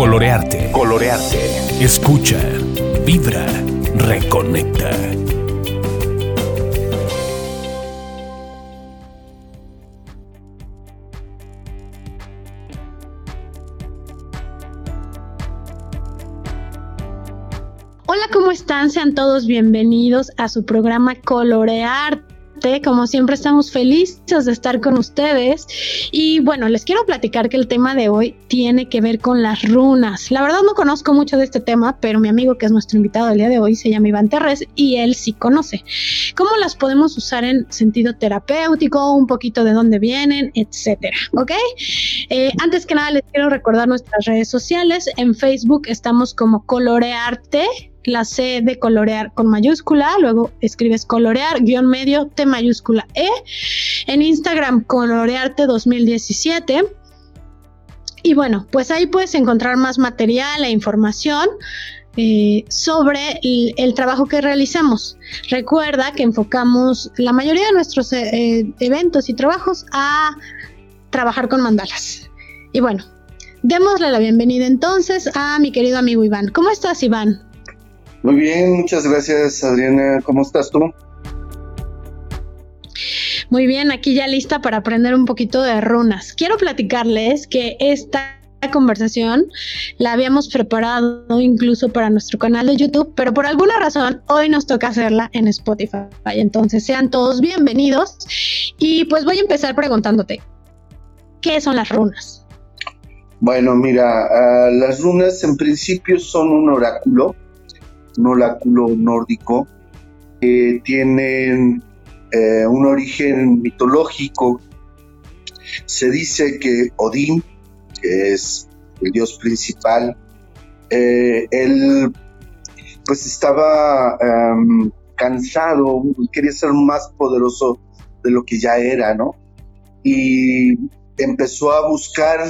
Colorearte. Colorearte. Escucha. Vibra. Reconecta. Hola, ¿cómo están? Sean todos bienvenidos a su programa Colorearte como siempre estamos felices de estar con ustedes y bueno, les quiero platicar que el tema de hoy tiene que ver con las runas. La verdad no conozco mucho de este tema, pero mi amigo que es nuestro invitado del día de hoy se llama Iván Terres y él sí conoce. ¿Cómo las podemos usar en sentido terapéutico? Un poquito de dónde vienen, etcétera, ¿ok? Eh, antes que nada les quiero recordar nuestras redes sociales. En Facebook estamos como Colorearte la C de colorear con mayúscula, luego escribes colorear, guion medio, T mayúscula E. En Instagram, colorearte 2017. Y bueno, pues ahí puedes encontrar más material e información eh, sobre el, trabajo que realizamos. Recuerda que enfocamos la mayoría de nuestros eh, eventos y trabajos a trabajar con mandalas. Y bueno, démosle la bienvenida entonces a mi querido amigo Iván. ¿Cómo estás, Iván? Muy bien, muchas gracias Adriana. ¿Cómo estás tú? Muy bien, aquí ya lista para aprender un poquito de runas. Quiero platicarles que esta conversación la habíamos preparado incluso para nuestro canal de YouTube, pero por alguna razón hoy nos toca hacerla en Spotify. Entonces sean todos bienvenidos y pues voy a empezar preguntándote, ¿qué son las runas? Bueno, mira, ah, las runas en principio son un oráculo un oráculo nórdico, que tienen eh, un origen mitológico. Se dice que Odín, que es el dios principal, eh, él pues estaba em, cansado, quería ser más poderoso de lo que ya era, ¿no? Y empezó a buscar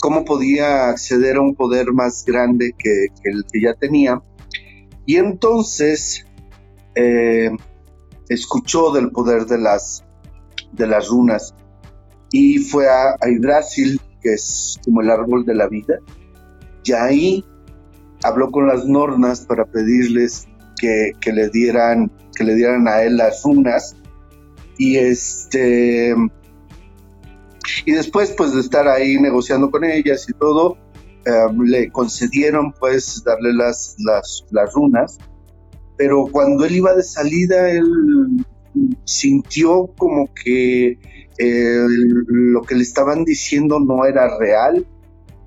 cómo podía acceder a un poder más grande que el que ya tenía y entonces eh, escuchó del poder de las, de las runas y fue a, a que es como el árbol de la vida, y ahí habló con las nornas para pedirles que, le dieran que le dieran a él las runas. Y este y después pues de estar ahí negociando con ellas y todo le concedieron pues darle las, las, las runas, pero cuando él iba de salida, él sintió como que lo que le estaban diciendo no era real,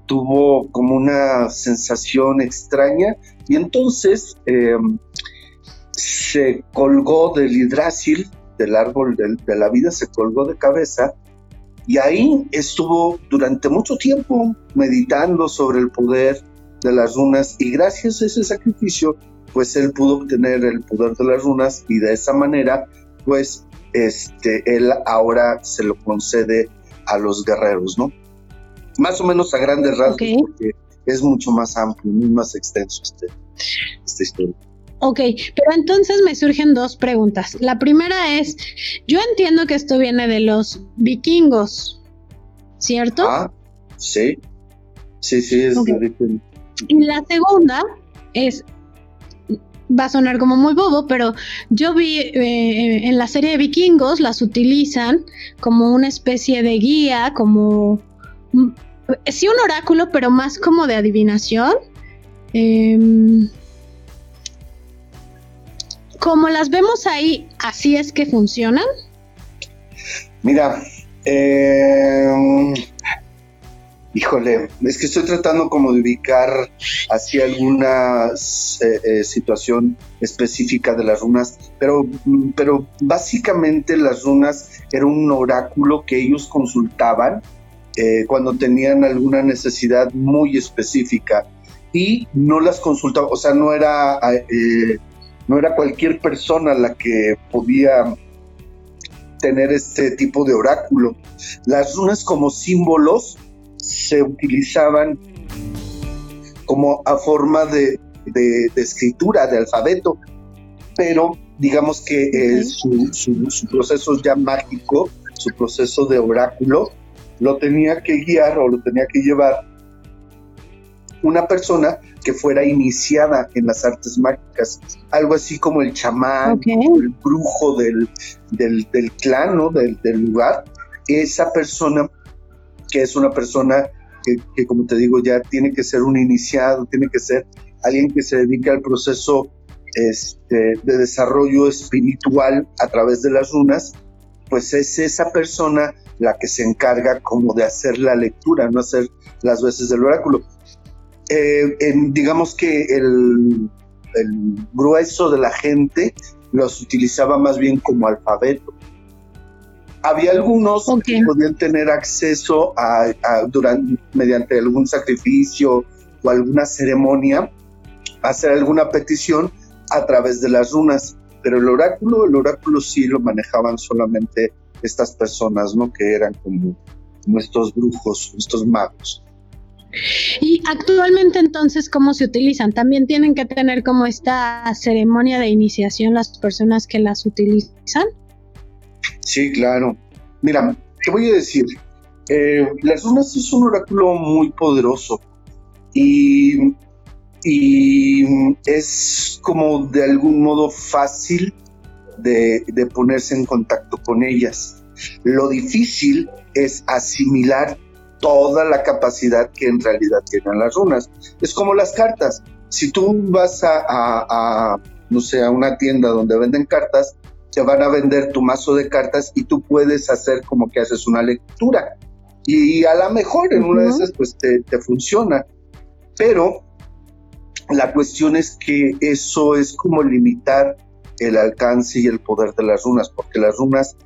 tuvo como una sensación extraña y entonces em, se colgó del hidrásil, del árbol de la vida, se colgó de cabeza y ahí estuvo durante mucho tiempo meditando sobre el poder de las runas y gracias a ese sacrificio, pues él pudo obtener el poder de las runas y de esa manera, pues este, él ahora se lo concede a los guerreros, ¿no? Más o menos a grandes rasgos, porque es mucho más amplio, muy más extenso este, esta historia. Ok, pero entonces me surgen dos preguntas. La primera es, yo entiendo que esto viene de los vikingos, ¿cierto? Ah, sí, sí, sí, es de Y la segunda es, va a sonar como muy bobo, pero yo vi eh, en la serie de vikingos las utilizan como una especie de guía, como, mm, sí un oráculo, pero más como de adivinación. Eh, como las vemos ahí, ¿así es que funcionan? Mira, eh, híjole, es que estoy tratando como de ubicar hacia alguna eh, eh, situación específica de las runas, pero, pero básicamente las runas era un oráculo que ellos consultaban cuando tenían alguna necesidad muy específica y no las consultaban, o sea, no era no era cualquier persona la que podía tener este tipo de oráculo. Las runas como símbolos se utilizaban como a forma de, escritura, de alfabeto, pero digamos que su, su, proceso ya mágico, su proceso de oráculo, lo tenía que guiar o lo tenía que llevar una persona que fuera iniciada en las artes mágicas, algo así como el chamán, el brujo del, del, clan, ¿no? del, lugar. Esa persona, que es una persona que, como te digo, ya tiene que ser un iniciado, tiene que ser alguien que se dedique al proceso este, de desarrollo espiritual a través de las runas, pues es esa persona la que se encarga como de hacer la lectura, no hacer las veces del oráculo. Eh, digamos que el, grueso de la gente los utilizaba más bien como alfabeto. Había algunos que podían tener acceso a, durante, mediante algún sacrificio o alguna ceremonia, a hacer alguna petición a través de las runas, pero el oráculo, el oráculo sí lo manejaban solamente estas personas, ¿no? Que eran como, como estos brujos, estos magos. Y actualmente entonces, ¿cómo se utilizan? ¿También tienen que tener como esta ceremonia de iniciación las personas que las utilizan? Sí, claro. Mira, te voy a decir, eh, las runas es un oráculo muy poderoso y, y es como de algún modo fácil de, de ponerse en contacto con ellas. Lo difícil es asimilar toda la capacidad que en realidad tienen las runas. Es como las cartas. Si tú vas a, no sé, a una tienda donde venden cartas, te van a vender tu mazo de cartas y tú puedes hacer como que haces una lectura. Y a lo mejor en una de esas pues te, te funciona. Pero la cuestión es que eso es como limitar el alcance y el poder de las runas, porque las runas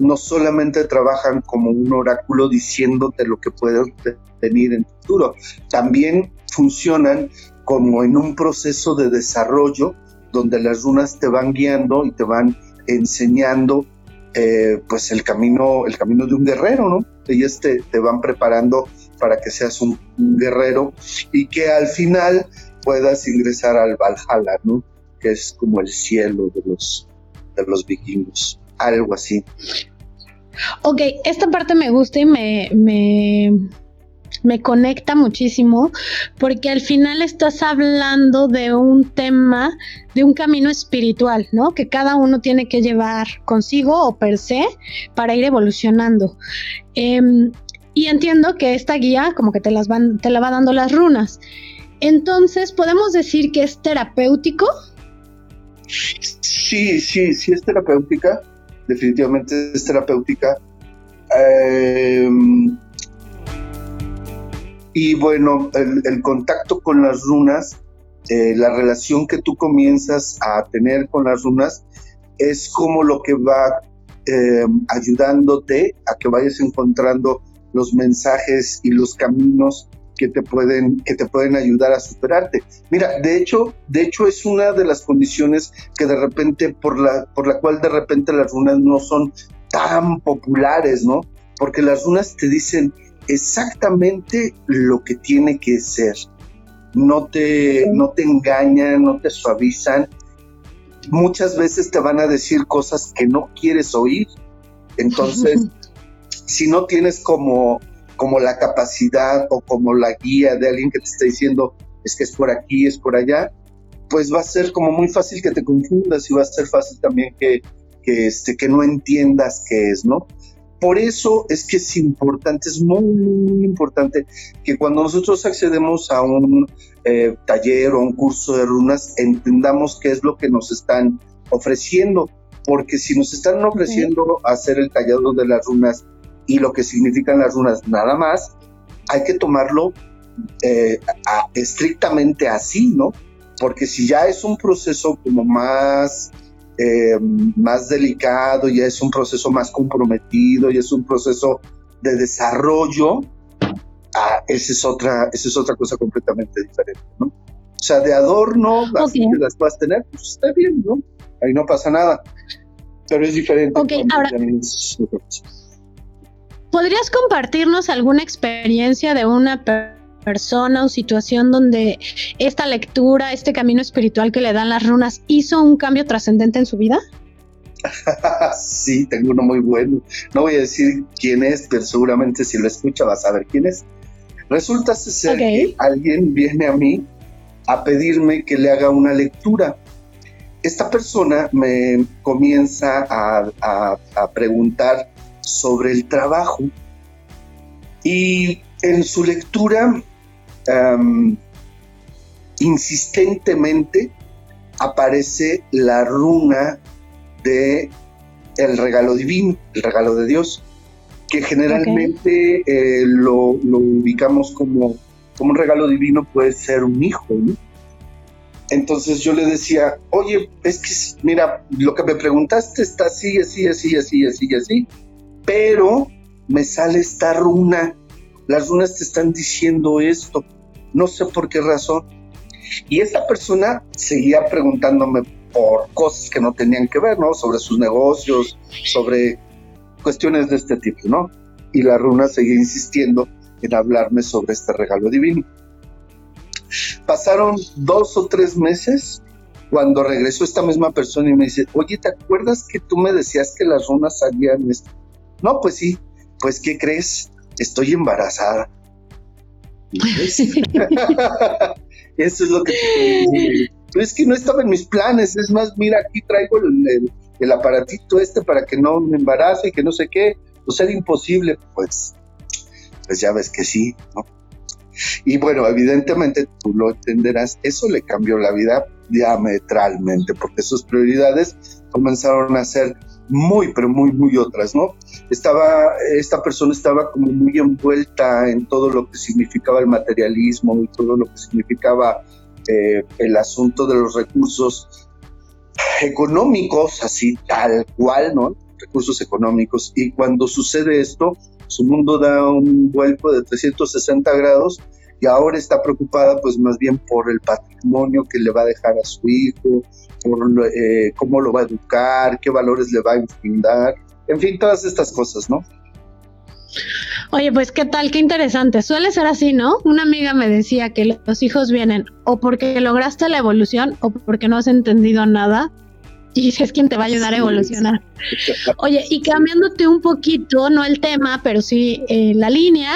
no solamente trabajan como un oráculo diciéndote lo que puede venir en el futuro, también funcionan como en un proceso de desarrollo donde las runas te van guiando y te van enseñando eh, pues el camino, el camino de un guerrero, ¿no? Ellas te, te van preparando para que seas un, guerrero y que al final puedas ingresar al Valhalla, ¿no? Que es como el cielo de los, de los vikingos algo así. Ok, esta parte me gusta y me, me, me conecta muchísimo porque al final estás hablando de un tema, de un camino espiritual, ¿no? Que cada uno tiene que llevar consigo o per se para ir evolucionando. Em, y entiendo que esta guía como que te, las van, te la va dando las runas. Entonces, ¿podemos decir que es terapéutico? Sí, sí, sí es terapéutica definitivamente es terapéutica. Eh, y bueno, el, contacto con las runas, eh, la relación que tú comienzas a tener con las runas, es como lo que va eh, ayudándote a que vayas encontrando los mensajes y los caminos que te pueden, que te pueden ayudar a superarte. Mira, de hecho, de hecho es una de las condiciones que de repente, por la, por la cual de repente las runas no son tan populares, ¿no? Porque las runas te dicen exactamente lo que tiene que ser. No te, no te engañan, no te suavizan. Muchas veces te van a decir cosas que no quieres oír. Entonces, si no tienes como como la capacidad o como la guía de alguien que te está diciendo es que es por aquí, es por allá, pues va a ser como muy fácil que te confundas y va a ser fácil también que, que, este, que no entiendas qué es, ¿no? Por eso es que es importante, es muy, muy, importante que cuando nosotros accedemos a un eh, taller o un curso de runas, entendamos qué es lo que nos están ofreciendo, porque si nos están ofreciendo hacer el tallado de las runas y lo que significan las runas nada más, hay que tomarlo eh, estrictamente así, ¿no? Porque si ya es un proceso como más, eh, más delicado, ya es un proceso más comprometido, y es un proceso de desarrollo, ah, esa, es otra, esa es otra cosa completamente diferente, ¿no? O sea, de adorno, así que las puedas tener, pues está bien, ¿no? Ahí no pasa nada. Pero es diferente. Ok, ahora. ¿Podrías compartirnos alguna experiencia de una persona o situación donde esta lectura, este camino espiritual que le dan las runas, hizo un cambio trascendente en su vida? sí, tengo uno muy bueno. No voy a decir quién es, pero seguramente si lo escucha vas a ver quién es. Resulta ser que alguien viene a mí a pedirme que le haga una lectura. Esta persona me comienza a, preguntar sobre el trabajo y en su lectura insistentemente aparece la runa de el regalo divino, el regalo de Dios, que generalmente eh, lo, ubicamos como, como un regalo divino, puede ser un hijo. Entonces yo le decía, oye, es que, mira, lo que me preguntaste está así, así, así, así, así, así, pero me sale esta runa, las runas te están diciendo esto, no sé por qué razón. Y esta persona seguía preguntándome por cosas que no tenían que ver, ¿no? Sobre sus negocios, sobre cuestiones de este tipo, ¿no? Y la runa seguía insistiendo en hablarme sobre este regalo divino. Pasaron dos o tres meses cuando regresó esta misma persona y me dice, oye, ¿te acuerdas que tú me decías que las runas salían esto? No, pues sí, pues ¿qué crees? Estoy embarazada. Eso es lo que te es que no estaba en mis planes, es más, mira, aquí traigo el, aparatito este para que no me embarace y que no sé qué, pues era imposible, pues, pues ya ves que sí, ¿no? Y bueno, evidentemente tú lo entenderás, eso le cambió la vida diametralmente, porque sus prioridades comenzaron a ser muy, pero muy, muy otras, ¿no? Estaba, esta persona estaba como muy envuelta en todo lo que significaba el materialismo y todo lo que significaba eh, el asunto de los recursos económicos, así tal cual, ¿no? Recursos económicos. Y cuando sucede esto, su mundo da un vuelco de 360 grados y ahora está preocupada pues más bien por el patrimonio que le va a dejar a su hijo, por eh, cómo lo va a educar, qué valores le va a infundar, en fin, todas estas cosas, ¿no? Oye, pues qué tal, qué interesante. Suele ser así, ¿no? Una amiga me decía que los hijos vienen o porque lograste la evolución o porque no has entendido nada y es quien te va a ayudar a evolucionar. Oye, y cambiándote un poquito, no el tema, pero sí eh, la línea,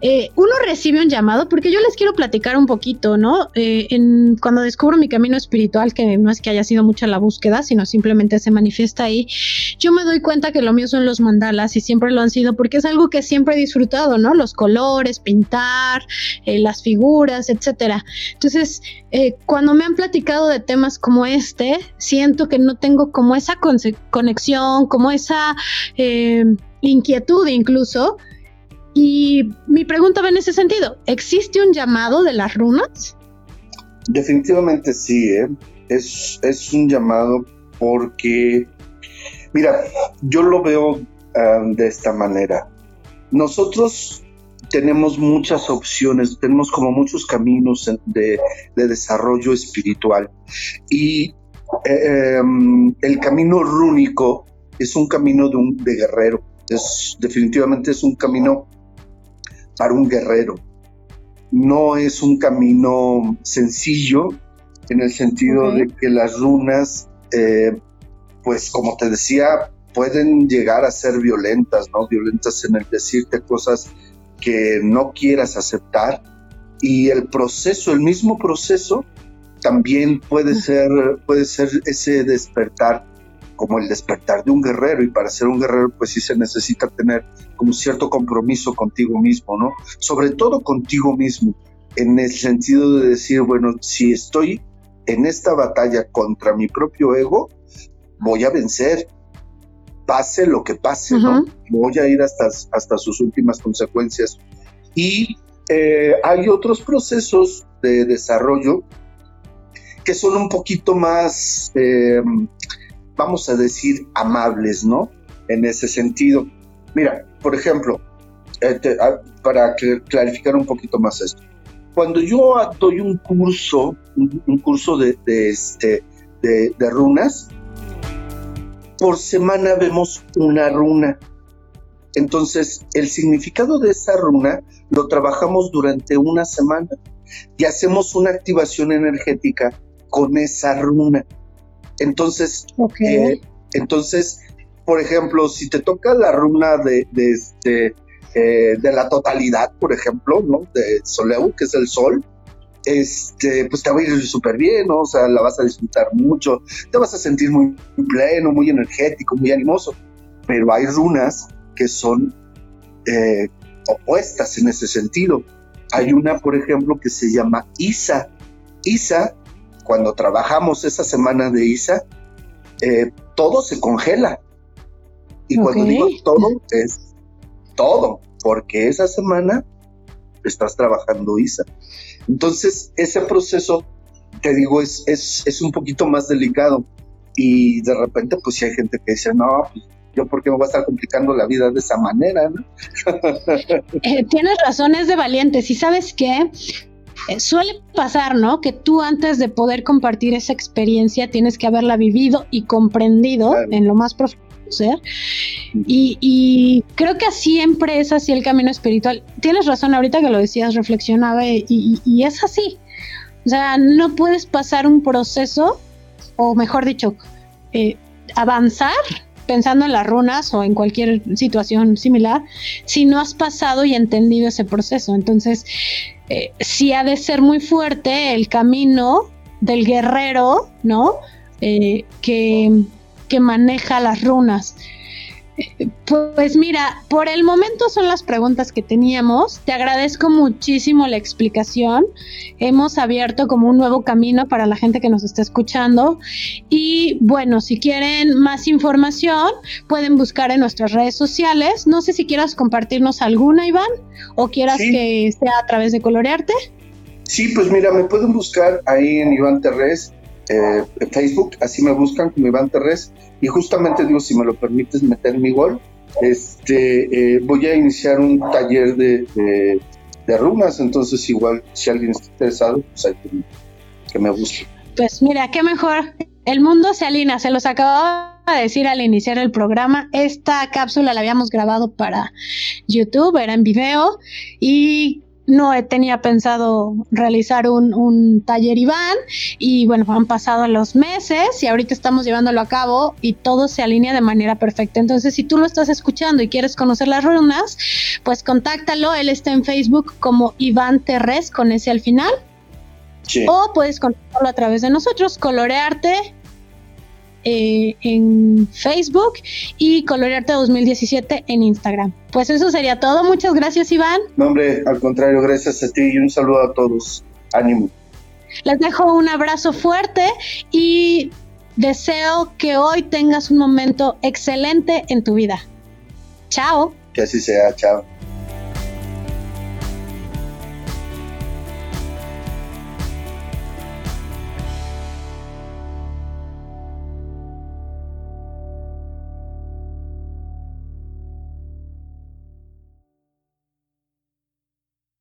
eh, uno recibe un llamado, porque yo les quiero platicar un poquito, ¿no? Eh, en, cuando descubro mi camino espiritual, que no es que haya sido mucha la búsqueda, sino simplemente se manifiesta ahí, yo me doy cuenta que lo mío son los mandalas y siempre lo han sido porque es algo que siempre he disfrutado, ¿no? Los colores, pintar, eh, las figuras, etcétera. Entonces, cuando me han platicado de temas como este, siento que no tengo como esa conexión, como esa inquietud incluso y mi pregunta va en ese sentido, ¿existe un llamado de las runas? Definitivamente sí, ¿eh? es, es un llamado porque, mira, yo lo veo ah, de esta manera. Nosotros tenemos muchas opciones, tenemos como muchos caminos de, desarrollo espiritual. Y eh, em, el camino rúnico es un camino de un de guerrero. Es, definitivamente es un camino para un guerrero. No es un camino sencillo en el sentido de que las runas, eh, pues como te decía, pueden llegar a ser violentas, ¿no? Violentas en el decirte cosas que no quieras aceptar. Y el proceso, el mismo proceso, también puede ser, puede ser ese despertar como el despertar de un guerrero y para ser un guerrero pues sí se necesita tener como cierto compromiso contigo mismo, ¿no? Sobre todo contigo mismo, en el sentido de decir, bueno, si estoy en esta batalla contra mi propio ego, voy a vencer, pase lo que pase, ¿no? Voy a ir hasta, hasta sus últimas consecuencias. Y eh, hay otros procesos de desarrollo que son un poquito más... Eh, vamos a decir, amables, ¿no? En ese sentido. Mira, por ejemplo, eh, ah, para clarificar un poquito más esto, cuando yo doy un curso, un, curso de, este, de, de runas, por semana vemos una runa. Entonces, el significado de esa runa lo trabajamos durante una semana y hacemos una activación energética con esa runa. Entonces, eh, entonces, por ejemplo, si te toca la runa de, este, eh, de la totalidad, por ejemplo, ¿no? De Soleu, que es el sol, este, pues te va a ir súper bien, ¿no? O sea, la vas a disfrutar mucho, te vas a sentir muy pleno, muy energético, muy animoso. Pero hay runas que son eh, opuestas en ese sentido. Hay una, por ejemplo, que se llama Isa. Isa, cuando trabajamos esa semana de Isa, eh, todo se congela. Y cuando digo todo, es todo, porque esa semana estás trabajando ISA. Entonces, ese proceso, te digo, es, es, un poquito más delicado. Y de repente, pues si hay gente que dice, no, pues yo por qué me voy a estar complicando la vida de esa manera, ¿no? Eh, tienes razón, es de valientes. Y sabes qué, eh, suele pasar, ¿no? Que tú antes de poder compartir esa experiencia tienes que haberla vivido y comprendido en lo más profundo ser. Y, creo que siempre es así el camino espiritual. Tienes razón, ahorita que lo decías, reflexionaba y, es así. O sea, no puedes pasar un proceso, o mejor dicho, eh, avanzar pensando en las runas o en cualquier situación similar, si no has pasado y entendido ese proceso. Entonces, eh, sí ha de ser muy fuerte el camino del guerrero, ¿no? Eh, que, que maneja las runas. Pues mira, por el momento son las preguntas que teníamos. Te agradezco muchísimo la explicación. Hemos abierto como un nuevo camino para la gente que nos está escuchando. Y bueno, si quieren más información, pueden buscar en nuestras redes sociales. No sé si quieras compartirnos alguna, Iván, o quieras que sea a través de Colorearte. Sí, pues mira, me pueden buscar ahí en Iván Terrés eh, Facebook, así me buscan como Iván Terrés, y justamente digo, si me lo permites meter mi gol, este, eh, voy a iniciar un taller de, de, runas, entonces igual si alguien está interesado, pues hay que, me busque. Pues mira, qué mejor, el mundo se alinea, se los acababa de decir al iniciar el programa, esta cápsula la habíamos grabado para YouTube, era en video, y no tenía pensado realizar un, taller Iván y bueno, han pasado los meses y ahorita estamos llevándolo a cabo y todo se alinea de manera perfecta. Entonces, si tú lo estás escuchando y quieres conocer las runas, pues contáctalo. Él está en Facebook como Iván Terres con ese al final. O puedes contactarlo a través de nosotros, Colorearte eh, en Facebook y Colorearte 2017 en Instagram. Pues eso sería todo. Muchas gracias, Iván. No, hombre, al contrario, gracias a ti y un saludo a todos. Ánimo. Les dejo un abrazo fuerte y deseo que hoy tengas un momento excelente en tu vida. Chao. Que así sea, chao.